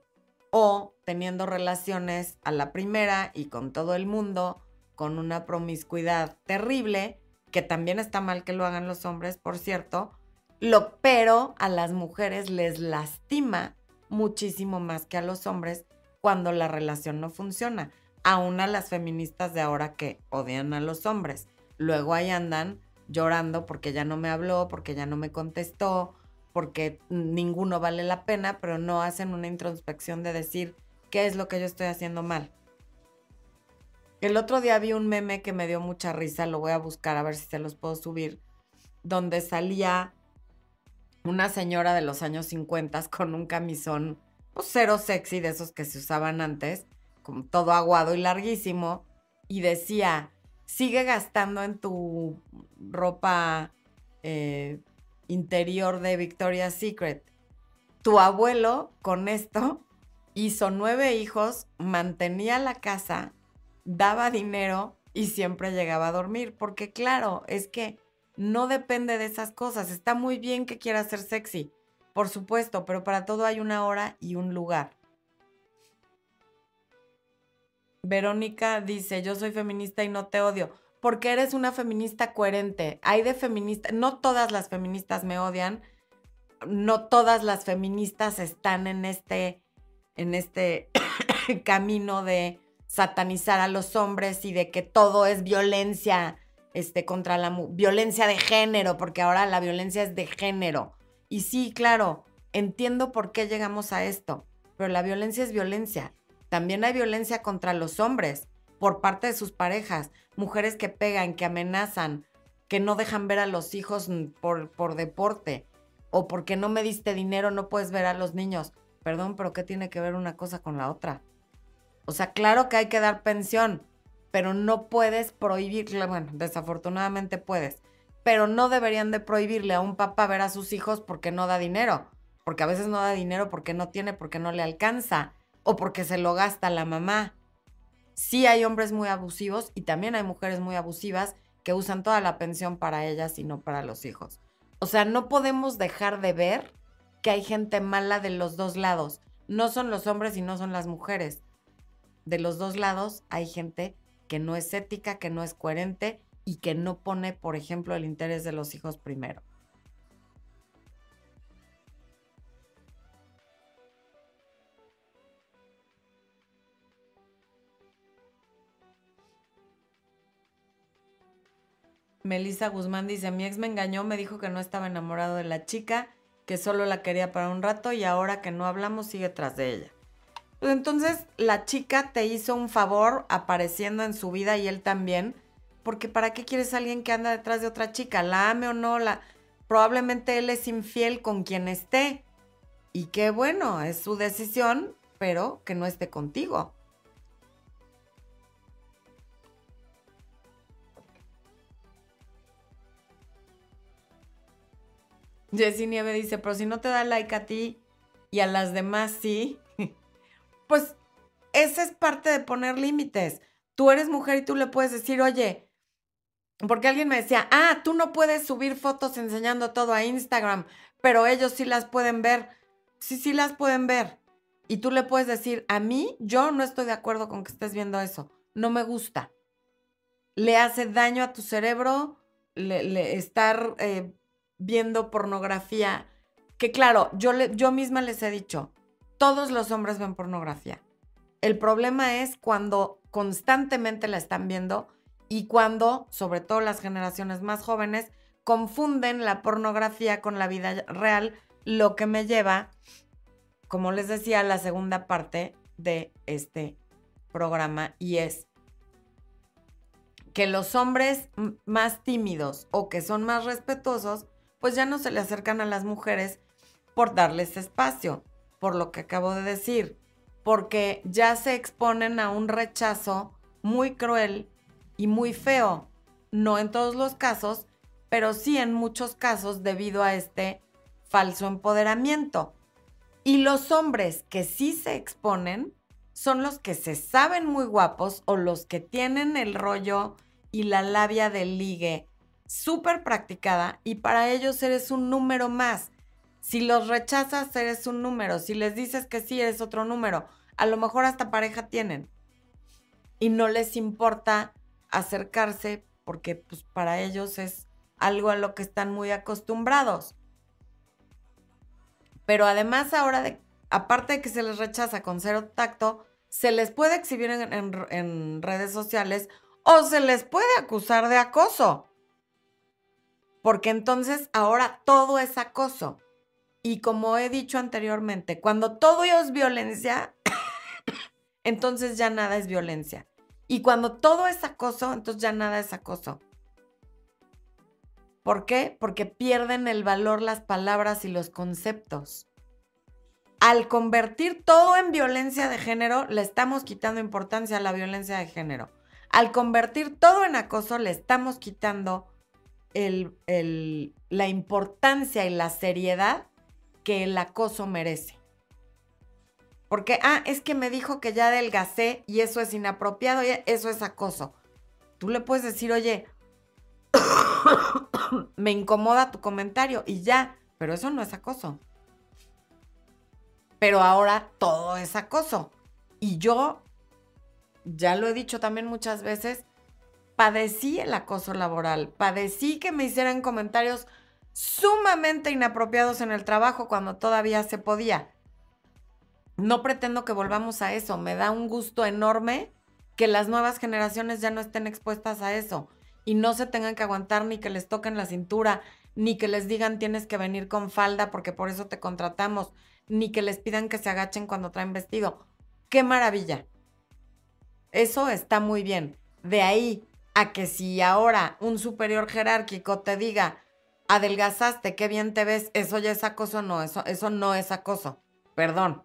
o teniendo relaciones a la primera y con todo el mundo con una promiscuidad terrible, que también está mal que lo hagan los hombres, por cierto, lo, pero a las mujeres les lastima muchísimo más que a los hombres cuando la relación no funciona. Aún a las feministas de ahora que odian a los hombres. Luego ahí andan llorando porque ya no me habló, porque ya no me contestó, porque ninguno vale la pena, pero no hacen una introspección de decir qué es lo que yo estoy haciendo mal. El otro día vi un meme que me dio mucha risa, lo voy a buscar a ver si se los puedo subir, donde salía una señora de los años 50 con un camisón pues, cero sexy de esos que se usaban antes, como todo aguado y larguísimo, y decía, sigue gastando en tu ropa eh, interior de Victoria's Secret. Tu abuelo con esto hizo nueve hijos, mantenía la casa daba dinero y siempre llegaba a dormir, porque claro, es que no depende de esas cosas. Está muy bien que quiera ser sexy, por supuesto, pero para todo hay una hora y un lugar. Verónica dice, yo soy feminista y no te odio, porque eres una feminista coherente. Hay de feministas, no todas las feministas me odian, no todas las feministas están en este, en este camino de satanizar a los hombres y de que todo es violencia este, contra la violencia de género, porque ahora la violencia es de género. Y sí, claro, entiendo por qué llegamos a esto, pero la violencia es violencia. También hay violencia contra los hombres por parte de sus parejas, mujeres que pegan, que amenazan, que no dejan ver a los hijos por, por deporte, o porque no me diste dinero no puedes ver a los niños. Perdón, pero ¿qué tiene que ver una cosa con la otra? O sea, claro que hay que dar pensión, pero no puedes prohibirle, bueno, desafortunadamente puedes, pero no deberían de prohibirle a un papá ver a sus hijos porque no da dinero, porque a veces no da dinero porque no tiene, porque no le alcanza o porque se lo gasta la mamá. Sí hay hombres muy abusivos y también hay mujeres muy abusivas que usan toda la pensión para ellas y no para los hijos. O sea, no podemos dejar de ver que hay gente mala de los dos lados. No son los hombres y no son las mujeres de los dos lados hay gente que no es ética, que no es coherente y que no pone, por ejemplo, el interés de los hijos primero. Melissa Guzmán dice, mi ex me engañó, me dijo que no estaba enamorado de la chica, que solo la quería para un rato y ahora que no hablamos sigue tras de ella. Pues entonces la chica te hizo un favor apareciendo en su vida y él también, porque ¿para qué quieres a alguien que anda detrás de otra chica? La ame o no, la probablemente él es infiel con quien esté. Y qué bueno, es su decisión, pero que no esté contigo. Jessie Nieve dice, pero si no te da like a ti y a las demás sí, pues esa es parte de poner límites. Tú eres mujer y tú le puedes decir, oye, porque alguien me decía, ah, tú no puedes subir fotos enseñando todo a Instagram, pero ellos sí las pueden ver. Sí, sí las pueden ver. Y tú le puedes decir, a mí, yo no estoy de acuerdo con que estés viendo eso. No me gusta. Le hace daño a tu cerebro le, estar eh, viendo pornografía. Que claro, yo, le, yo misma les he dicho, todos los hombres ven pornografía. El problema es cuando constantemente la están viendo y cuando, sobre todo las generaciones más jóvenes, confunden la pornografía con la vida real, lo que me lleva, como les decía, a la segunda parte de este programa y es que los hombres más tímidos o que son más respetuosos, pues ya no se le acercan a las mujeres por darles espacio por lo que acabo de decir, porque ya se exponen a un rechazo muy cruel y muy feo. No en todos los casos, pero sí en muchos casos debido a este falso empoderamiento. Y los hombres que sí se exponen son los que se saben muy guapos o los que tienen el rollo y la labia del ligue súper practicada y para ellos eres un número más. Si los rechazas, eres un número. Si les dices que sí, eres otro número. A lo mejor hasta pareja tienen. Y no les importa acercarse porque pues, para ellos es algo a lo que están muy acostumbrados. Pero además ahora, aparte de que se les rechaza con cero tacto, se les puede exhibir en redes sociales o se les puede acusar de acoso. Porque entonces ahora todo es acoso. Y como he dicho anteriormente, cuando todo es violencia, entonces ya nada es violencia. Y cuando todo es acoso, entonces ya nada es acoso. ¿Por qué? Porque pierden el valor las palabras y los conceptos. Al convertir todo en violencia de género, le estamos quitando importancia a la violencia de género. Al convertir todo en acoso, le estamos quitando la importancia y la seriedad que el acoso merece. Porque, ah, es que me dijo que ya adelgacé y eso es inapropiado, y eso es acoso. Tú le puedes decir, oye, me incomoda tu comentario y ya, pero eso no es acoso. Pero ahora todo es acoso. Y yo, ya lo he dicho también muchas veces, padecí el acoso laboral, padecí que me hicieran comentarios sumamente inapropiados en el trabajo cuando todavía se podía. No pretendo que volvamos a eso, me da un gusto enorme que las nuevas generaciones ya no estén expuestas a eso y no se tengan que aguantar ni que les toquen la cintura, ni que les digan tienes que venir con falda porque por eso te contratamos, ni que les pidan que se agachen cuando traen vestido. ¡Qué maravilla! Eso está muy bien. De ahí a que si ahora un superior jerárquico te diga, adelgazaste, qué bien te ves, eso ya es acoso, no, eso, eso no es acoso. Perdón.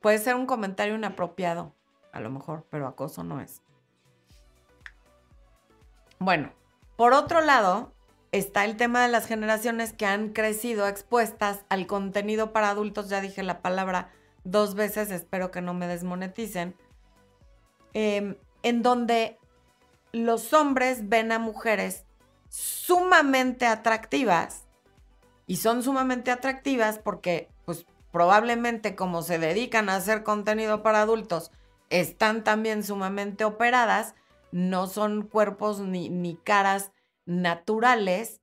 Puede ser un comentario inapropiado, a lo mejor, pero acoso no es. Bueno, por otro lado, está el tema de las generaciones que han crecido expuestas al contenido para adultos, ya dije la palabra dos veces, espero que no me desmoneticen, em, en donde los hombres ven a mujeres sumamente atractivas y son sumamente atractivas porque pues probablemente como se dedican a hacer contenido para adultos, están también sumamente operadas, no son cuerpos ni, ni caras naturales,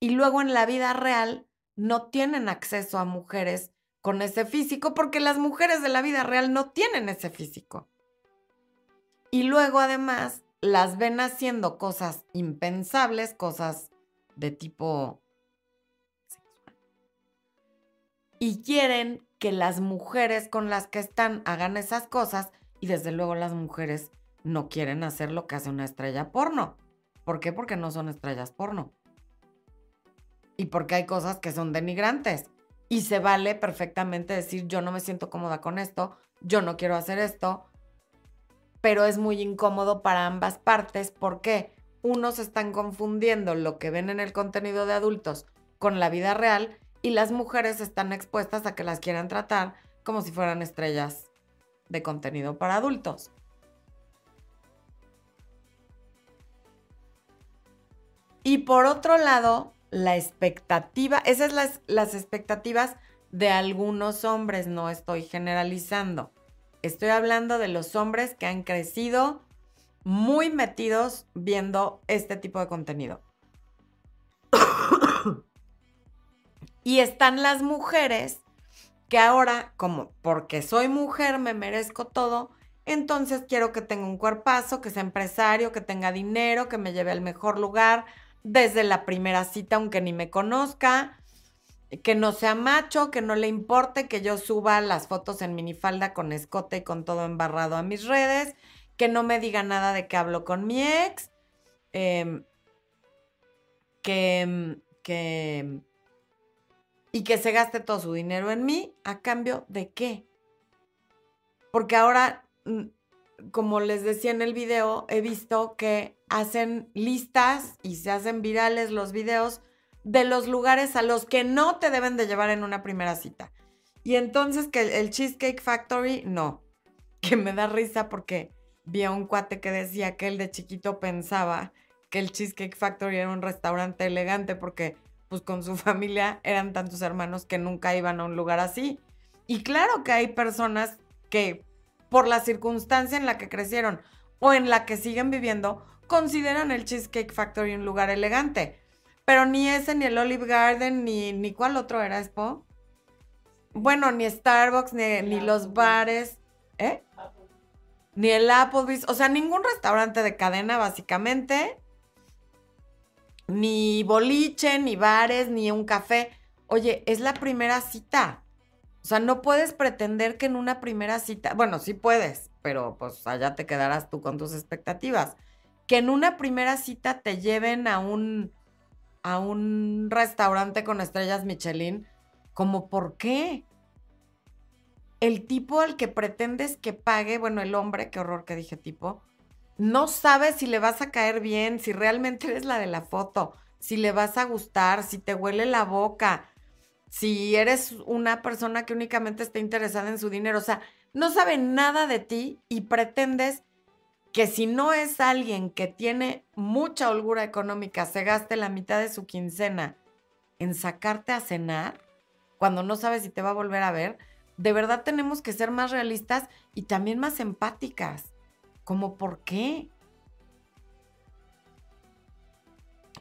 y luego en la vida real no tienen acceso a mujeres con ese físico porque las mujeres de la vida real no tienen ese físico. Y luego además las ven haciendo cosas impensables, cosas de tipo y quieren que las mujeres con las que están hagan esas cosas y desde luego las mujeres no quieren hacer lo que hace una estrella porno. ¿Por qué? Porque no son estrellas porno. Y porque hay cosas que son denigrantes. Y se vale perfectamente decir yo no me siento cómoda con esto, yo no quiero hacer esto, pero es muy incómodo para ambas partes porque unos están confundiendo lo que ven en el contenido de adultos con la vida real y las mujeres están expuestas a que las quieran tratar como si fueran estrellas de contenido para adultos. Y por otro lado, la expectativa, esas son las, las expectativas de algunos hombres, no estoy generalizando. Estoy hablando de los hombres que han crecido muy metidos viendo este tipo de contenido. Y están las mujeres que ahora, como porque soy mujer, me merezco todo, entonces quiero que tenga un cuerpazo, que sea empresario, que tenga dinero, que me lleve al mejor lugar desde la primera cita, aunque ni me conozca, que no sea macho, que no le importe que yo suba las fotos en minifalda con escote y con todo embarrado a mis redes, que no me diga nada de que hablo con mi ex, em, que, que y que se gaste todo su dinero en mí a cambio de qué. Porque ahora, mm, como les decía en el video, he visto que hacen listas y se hacen virales los videos de los lugares a los que no te deben de llevar en una primera cita. Y entonces que el Cheesecake Factory, no, que me da risa porque vi a un cuate que decía que él de chiquito pensaba que el Cheesecake Factory era un restaurante elegante porque pues con su familia eran tantos hermanos que nunca iban a un lugar así. Y claro que hay personas que por la circunstancia en la que crecieron o en la que siguen viviendo, consideran el Cheesecake Factory un lugar elegante. Pero ni ese, ni el Olive Garden, ni, ni cuál otro era, Expo. Bueno, ni Starbucks, ni, ni los bares, ¿eh? Ni el Applebee's, o sea, ningún restaurante de cadena, básicamente ni boliche, ni bares, ni un café. Oye, es la primera cita. O O sea, no puedes pretender que en una primera cita, bueno, sí puedes, pero pues allá te quedarás tú con tus expectativas. Que en una primera cita te lleven a un, a un restaurante con estrellas Michelin, como por qué? El tipo al que pretendes que pague, bueno, el hombre, qué horror que dije tipo, no sabe si le vas a caer bien, si realmente eres la de la foto, si le vas a gustar, si te huele la boca, si eres una persona que únicamente está interesada en su dinero, o sea, no sabe nada de ti y pretendes que si no es alguien que tiene mucha holgura económica, se gaste la mitad de su quincena en sacarte a cenar cuando no sabe si te va a volver a ver, de verdad tenemos que ser más realistas y también más empáticas. ¿Cómo por qué?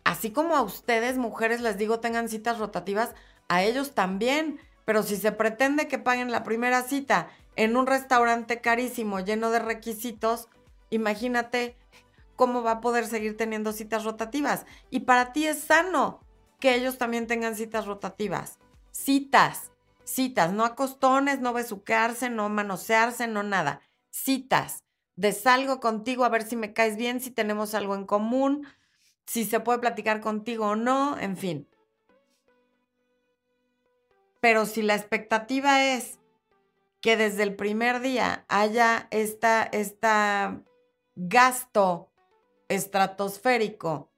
Así como a ustedes, mujeres, les digo, tengan citas rotativas, a ellos también. Pero si se pretende que paguen la primera cita en un restaurante carísimo, lleno de requisitos, imagínate cómo va a poder seguir teniendo citas rotativas. Y para ti es sano que ellos también tengan citas rotativas. Citas, citas, no acostones, no besuquearse, no manosearse, no nada. Citas, de salgo contigo a ver si me caes bien, si tenemos algo en común, si se puede platicar contigo o no, en fin. Pero si la expectativa es que desde el primer día haya esta, esta gasto estratosférico,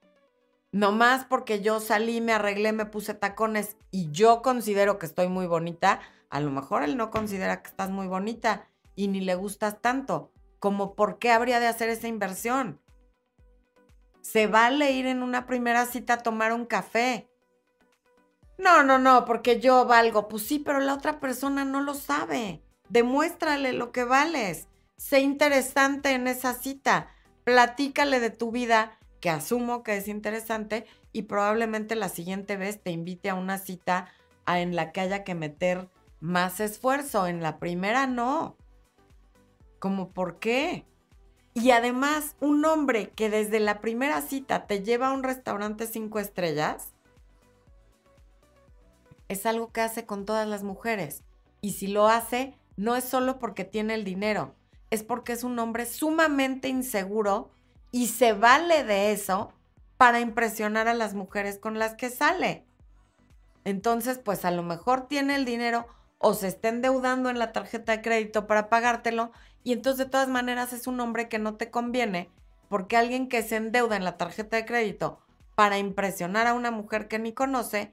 nomás porque yo salí, me arreglé, me puse tacones y yo considero que estoy muy bonita, a lo mejor él no considera que estás muy bonita y ni le gustas tanto, como por qué habría de hacer esa inversión. Se vale ir en una primera cita a tomar un café, no, no, no, porque yo valgo. Pues sí, pero la otra persona no lo sabe. Demuéstrale lo que vales. Sé interesante en esa cita. Platícale de tu vida, que asumo que es interesante, y probablemente la siguiente vez te invite a una cita en la que haya que meter más esfuerzo. En la primera no. ¿Cómo por qué? Y además, un hombre que desde la primera cita te lleva a un restaurante cinco estrellas, es algo que hace con todas las mujeres. Y si lo hace, no es solo porque tiene el dinero, es porque es un hombre sumamente inseguro y se vale de eso para impresionar a las mujeres con las que sale. Entonces, pues a lo mejor tiene el dinero o se está endeudando en la tarjeta de crédito para pagártelo y entonces de todas maneras es un hombre que no te conviene porque alguien que se endeuda en la tarjeta de crédito para impresionar a una mujer que ni conoce,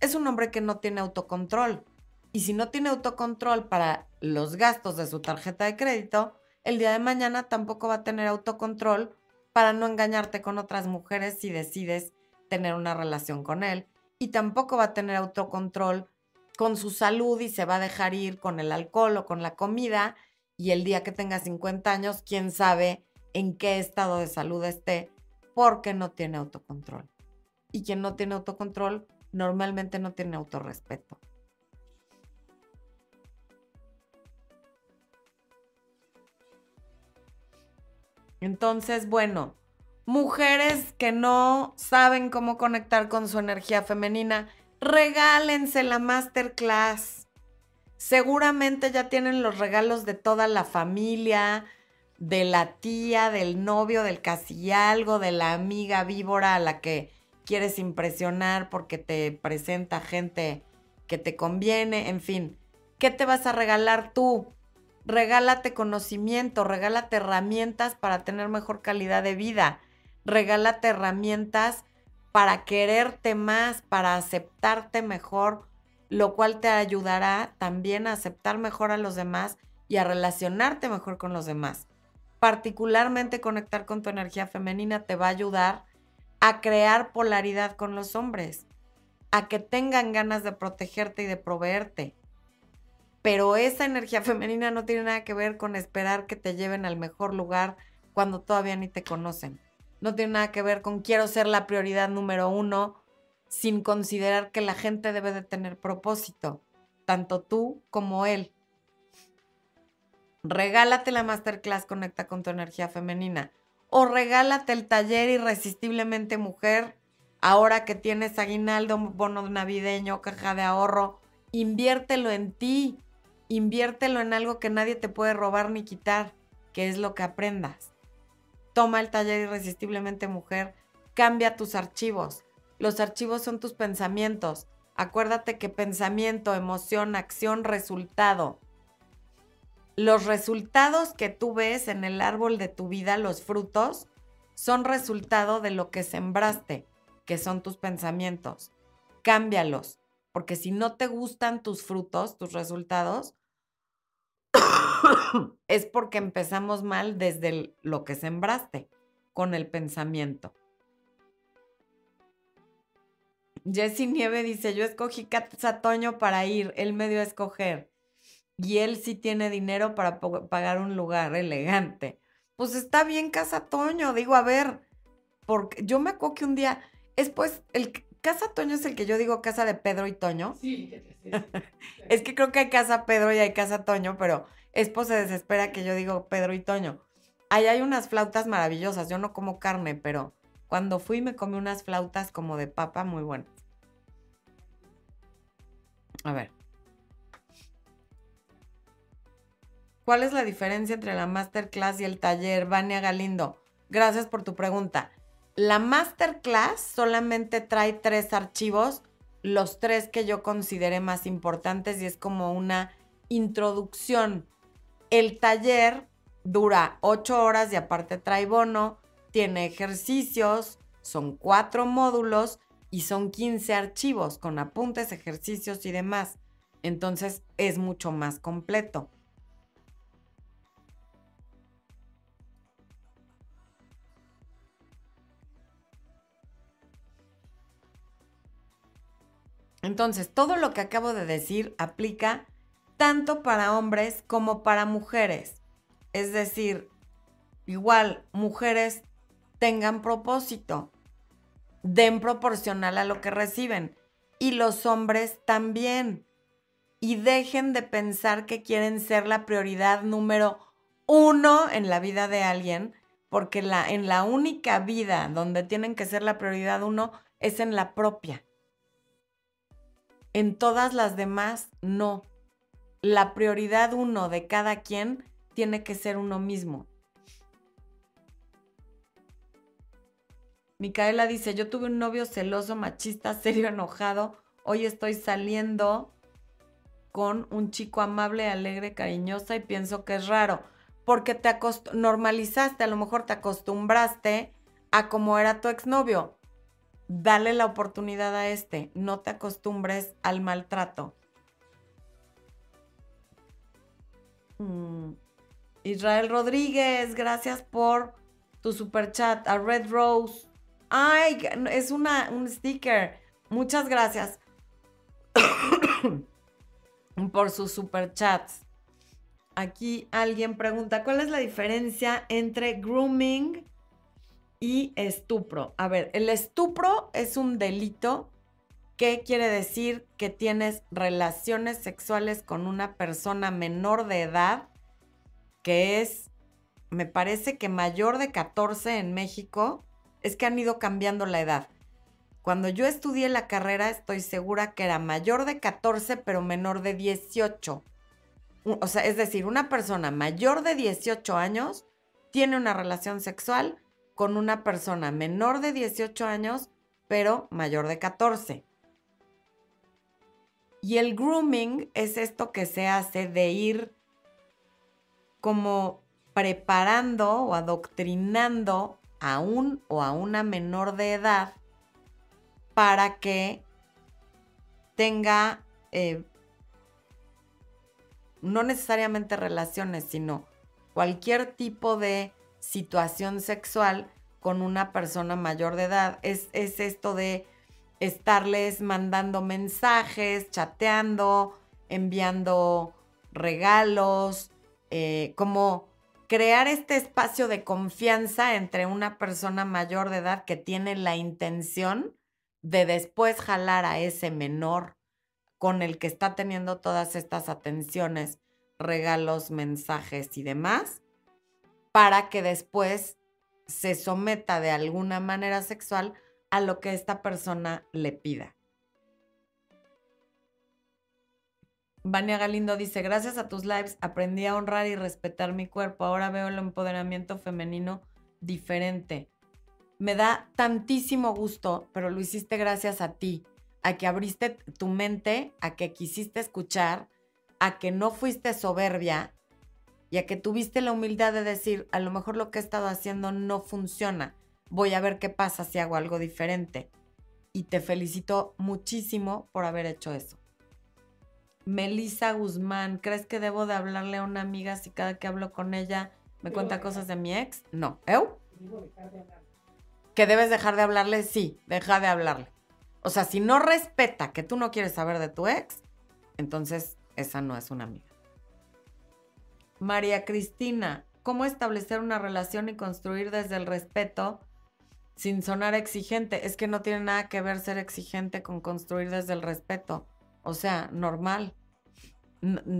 es un hombre que no tiene autocontrol. Y si no tiene autocontrol para los gastos de su tarjeta de crédito, el día de mañana tampoco va a tener autocontrol para no engañarte con otras mujeres si decides tener una relación con él. Y tampoco va a tener autocontrol con su salud y se va a dejar ir con el alcohol o con la comida. Y el día que tenga 50 años, quién sabe en qué estado de salud esté porque no tiene autocontrol. Y quien no tiene autocontrol normalmente no tiene autorrespeto. Entonces, bueno, mujeres que no saben cómo conectar con su energía femenina, regálense la masterclass. Seguramente ya tienen los regalos de toda la familia, de la tía, del novio, del casi algo, de la amiga víbora a la que quieres impresionar porque te presenta gente que te conviene, en fin. ¿Qué te vas a regalar tú? Regálate conocimiento, regálate herramientas para tener mejor calidad de vida, regálate herramientas para quererte más, para aceptarte mejor, lo cual te ayudará también a aceptar mejor a los demás y a relacionarte mejor con los demás. Particularmente conectar con tu energía femenina te va a ayudar a crear polaridad con los hombres, a que tengan ganas de protegerte y de proveerte. Pero esa energía femenina no tiene nada que ver con esperar que te lleven al mejor lugar cuando todavía ni te conocen. No tiene nada que ver con quiero ser la prioridad número uno sin considerar que la gente debe de tener propósito, tanto tú como él. Regálate la masterclass Conecta con tu energía femenina o regálate el taller Irresistiblemente Mujer, ahora que tienes aguinaldo, bono navideño, caja de ahorro, inviértelo en ti, inviértelo en algo que nadie te puede robar ni quitar, que es lo que aprendas. Toma el taller irresistiblemente mujer, cambia tus archivos. Los archivos son tus pensamientos. Acuérdate que pensamiento, emoción, acción, resultado. Los resultados que tú ves en el árbol de tu vida, los frutos, son resultado de lo que sembraste, que son tus pensamientos. Cámbialos, porque si no te gustan tus frutos, tus resultados, es porque empezamos mal desde lo que sembraste, con el pensamiento. Jessy Nieve dice, yo escogí Casa Toño para ir, él me dio a escoger. Y él sí tiene dinero para pagar un lugar elegante. Pues está bien Casa Toño, digo, a ver, porque yo me acuerdo que un día, es pues, el Casa Toño es el que yo digo casa de Pedro y Toño. Sí, es que creo que hay casa Pedro y hay casa Toño, pero Espo se desespera que yo digo Pedro y Toño. Ahí hay unas flautas maravillosas, yo no como carne, pero cuando fui me comí unas flautas como de papa muy buenas. A ver. ¿Cuál es la diferencia entre la masterclass y el taller? Vania Galindo, gracias por tu pregunta. La masterclass solamente trae tres archivos, los tres que yo consideré más importantes y es como una introducción. El taller dura ocho horas y aparte trae bono tiene ejercicios, son cuatro módulos y son 15 archivos con apuntes, ejercicios y demás. Entonces es mucho más completo. Entonces, todo lo que acabo de decir aplica tanto para hombres como para mujeres. Es decir, igual, mujeres tengan propósito, den proporcional a lo que reciben. Y los hombres también. Y dejen de pensar que quieren ser la prioridad número uno en la vida de alguien, porque la, en la única vida donde tienen que ser la prioridad uno es en la propia. En todas las demás, no. La prioridad uno de cada quien tiene que ser uno mismo. Micaela dice, yo tuve un novio celoso, machista, serio, enojado. Hoy estoy saliendo con un chico amable, alegre, cariñosa y pienso que es raro. Porque te normalizaste, a lo mejor te acostumbraste a cómo era tu exnovio. Dale la oportunidad a este. No te acostumbres al maltrato. Mm. Israel Rodríguez, gracias por tu super chat. A Red Rose, Ay, es una, un sticker. Muchas gracias por sus superchats. Aquí alguien pregunta, ¿cuál es la diferencia entre grooming y estupro? A ver, el estupro es un delito que quiere decir que tienes relaciones sexuales con una persona menor de edad, que es, me parece que mayor de 14 en México, es que han ido cambiando la edad. Cuando yo estudié la carrera, estoy segura que era mayor de 14, pero menor de 18. O sea, es decir, una persona mayor de 18 años tiene una relación sexual con una persona menor de 18 años, pero mayor de 14. Y el grooming es esto que se hace de ir como preparando o adoctrinando a un o a una menor de edad para que tenga eh, no necesariamente relaciones, sino cualquier tipo de situación sexual con una persona mayor de edad. Es, esto de estarles mandando mensajes, chateando, enviando regalos, eh, como crear este espacio de confianza entre una persona mayor de edad que tiene la intención de después jalar a ese menor con el que está teniendo todas estas atenciones, regalos, mensajes y demás, para que después se someta de alguna manera sexual a lo que esta persona le pida. Vania Galindo dice, gracias a tus lives aprendí a honrar y respetar mi cuerpo. Ahora veo el empoderamiento femenino diferente. Me da tantísimo gusto, pero lo hiciste gracias a ti, a que abriste tu mente, a que quisiste escuchar, a que no fuiste soberbia y a que tuviste la humildad de decir, a lo mejor lo que he estado haciendo no funciona. Voy a ver qué pasa si hago algo diferente. Y te felicito muchísimo por haber hecho eso. Melissa Guzmán, ¿crees que debo de hablarle a una amiga si cada que hablo con ella me cuenta cosas de mi ex? No. ¿Eu? ¿Que debes dejar de hablarle? Sí, deja de hablarle. O sea, si no respeta que tú no quieres saber de tu ex, entonces esa no es una amiga. María Cristina, ¿cómo establecer una relación y construir desde el respeto sin sonar exigente? Es que no tiene nada que ver ser exigente con construir desde el respeto. O sea, normal.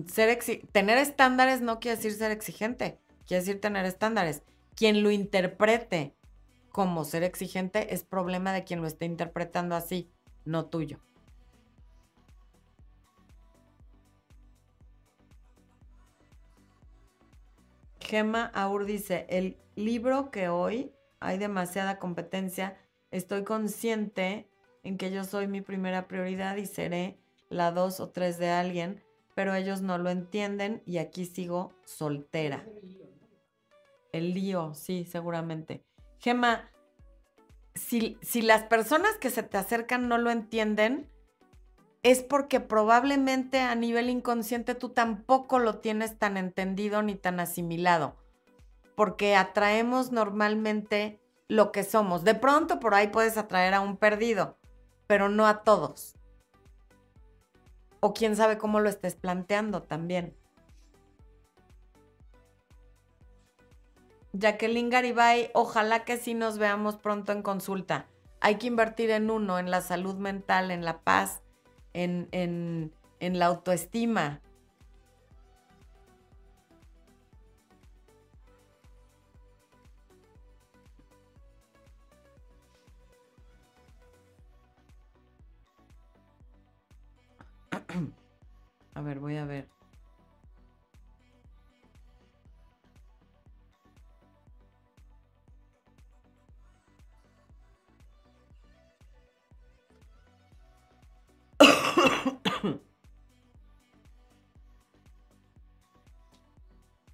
Ser tener estándares no quiere decir ser exigente, quiere decir tener estándares. Quien lo interprete como ser exigente es problema de quien lo esté interpretando así, no tuyo. Gema Aur dice, el libro que hoy hay demasiada competencia, estoy consciente en que yo soy mi primera prioridad y seré la dos o tres de alguien, pero ellos no lo entienden y aquí sigo soltera. El lío, sí, seguramente. Gema, si, si las personas que se te acercan no lo entienden, es porque probablemente a nivel inconsciente tú tampoco lo tienes tan entendido ni tan asimilado, porque atraemos normalmente lo que somos. De pronto por ahí puedes atraer a un perdido, pero no a todos. O quién sabe cómo lo estés planteando también. Jacqueline Garibay, ojalá que sí nos veamos pronto en consulta. Hay que invertir en uno, en la salud mental, en la paz, en, en, en la autoestima. A ver, voy a ver.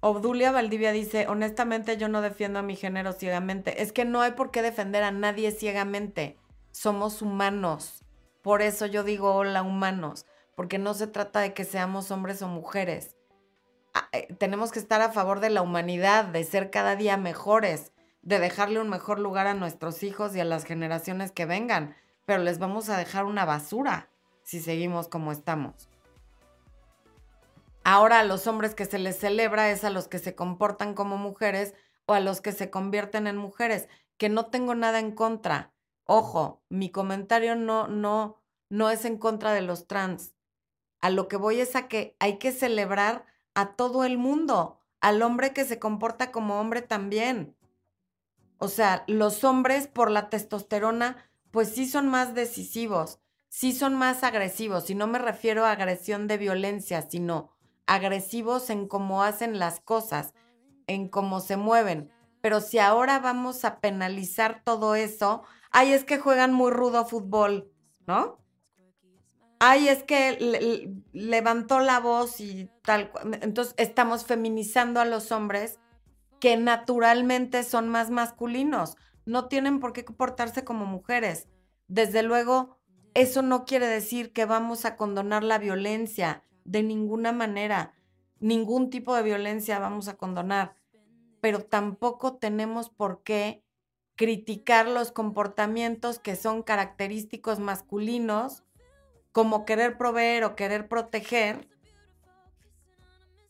Obdulia Valdivia dice, honestamente yo no defiendo a mi género ciegamente. Es que no hay por qué defender a nadie ciegamente. Somos humanos. Por eso yo digo hola humanos porque no se trata de que seamos hombres o mujeres. Ah, eh, tenemos que estar a favor de la humanidad, de ser cada día mejores, de dejarle un mejor lugar a nuestros hijos y a las generaciones que vengan, pero les vamos a dejar una basura si seguimos como estamos. Ahora a los hombres que se les celebra es a los que se comportan como mujeres o a los que se convierten en mujeres, que no tengo nada en contra. Ojo, mi comentario no no no es en contra de los trans. A lo que voy es a que hay que celebrar a todo el mundo, al hombre que se comporta como hombre también. O sea, los hombres por la testosterona, pues sí son más decisivos, sí son más agresivos, y no me refiero a agresión de violencia, sino agresivos en cómo hacen las cosas, en cómo se mueven. Pero si ahora vamos a penalizar todo eso, ay, es que juegan muy rudo fútbol, ¿no? ay, es que levantó la voz y tal. Entonces estamos feminizando a los hombres que naturalmente son más masculinos. No tienen por qué comportarse como mujeres. Desde luego, eso no quiere decir que vamos a condonar la violencia de ninguna manera. Ningún tipo de violencia vamos a condonar. Pero tampoco tenemos por qué criticar los comportamientos que son característicos masculinos como querer proveer o querer proteger,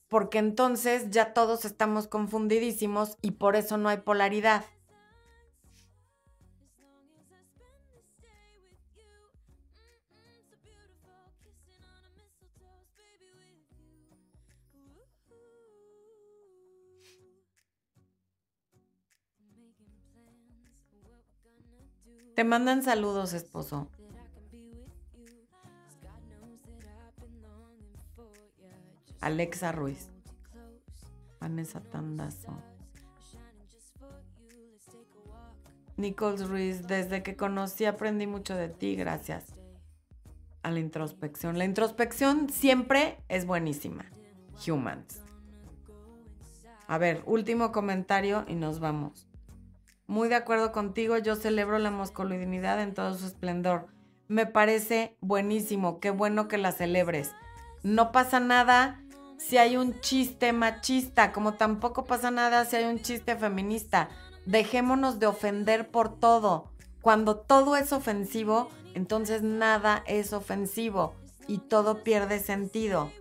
porque entonces ya todos estamos confundidísimos y por eso no hay polaridad. Te mandan saludos, esposo. Alexa Ruiz. Vanessa Tandazo. Nichols Ruiz, desde que conocí aprendí mucho de ti, gracias a la introspección. La introspección siempre es buenísima. Humans. A ver, último comentario y nos vamos. Muy de acuerdo contigo, yo celebro la masculinidad en todo su esplendor. Me parece buenísimo, qué bueno que la celebres. No pasa nada si hay un chiste machista, como tampoco pasa nada si hay un chiste feminista. Dejémonos de ofender por todo. Cuando todo es ofensivo, entonces nada es ofensivo y todo pierde sentido.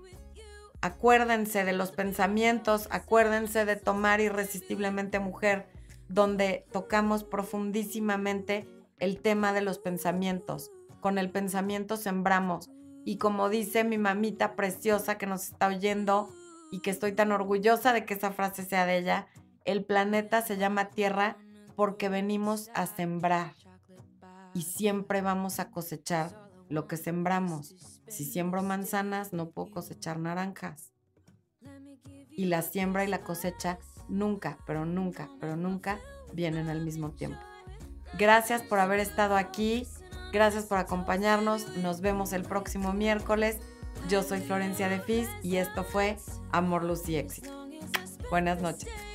Acuérdense de los pensamientos, acuérdense de tomar irresistiblemente mujer, donde tocamos profundísimamente el tema de los pensamientos. Con el pensamiento sembramos. Y como dice mi mamita preciosa que nos está oyendo y que estoy tan orgullosa de que esa frase sea de ella, el planeta se llama Tierra porque venimos a sembrar y siempre vamos a cosechar lo que sembramos. Si siembro manzanas, no puedo cosechar naranjas. Y la siembra y la cosecha nunca, pero nunca, pero nunca vienen al mismo tiempo. Gracias por haber estado aquí. Gracias por acompañarnos. Nos vemos el próximo miércoles. Yo soy Florencia de Fis y esto fue Amor, Luz y Éxito. Buenas noches.